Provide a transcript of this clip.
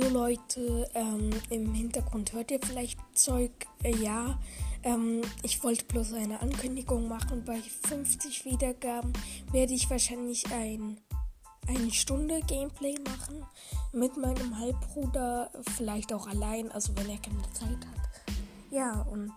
Leute, ähm, im Hintergrund hört ihr vielleicht Zeug. Äh, ja, ähm, ich wollte bloß eine Ankündigung machen. Bei 50 Wiedergaben werde ich wahrscheinlich ein eine Stunde Gameplay machen mit meinem Halbbruder, vielleicht auch allein, also wenn er keine Zeit hat. Ja, und.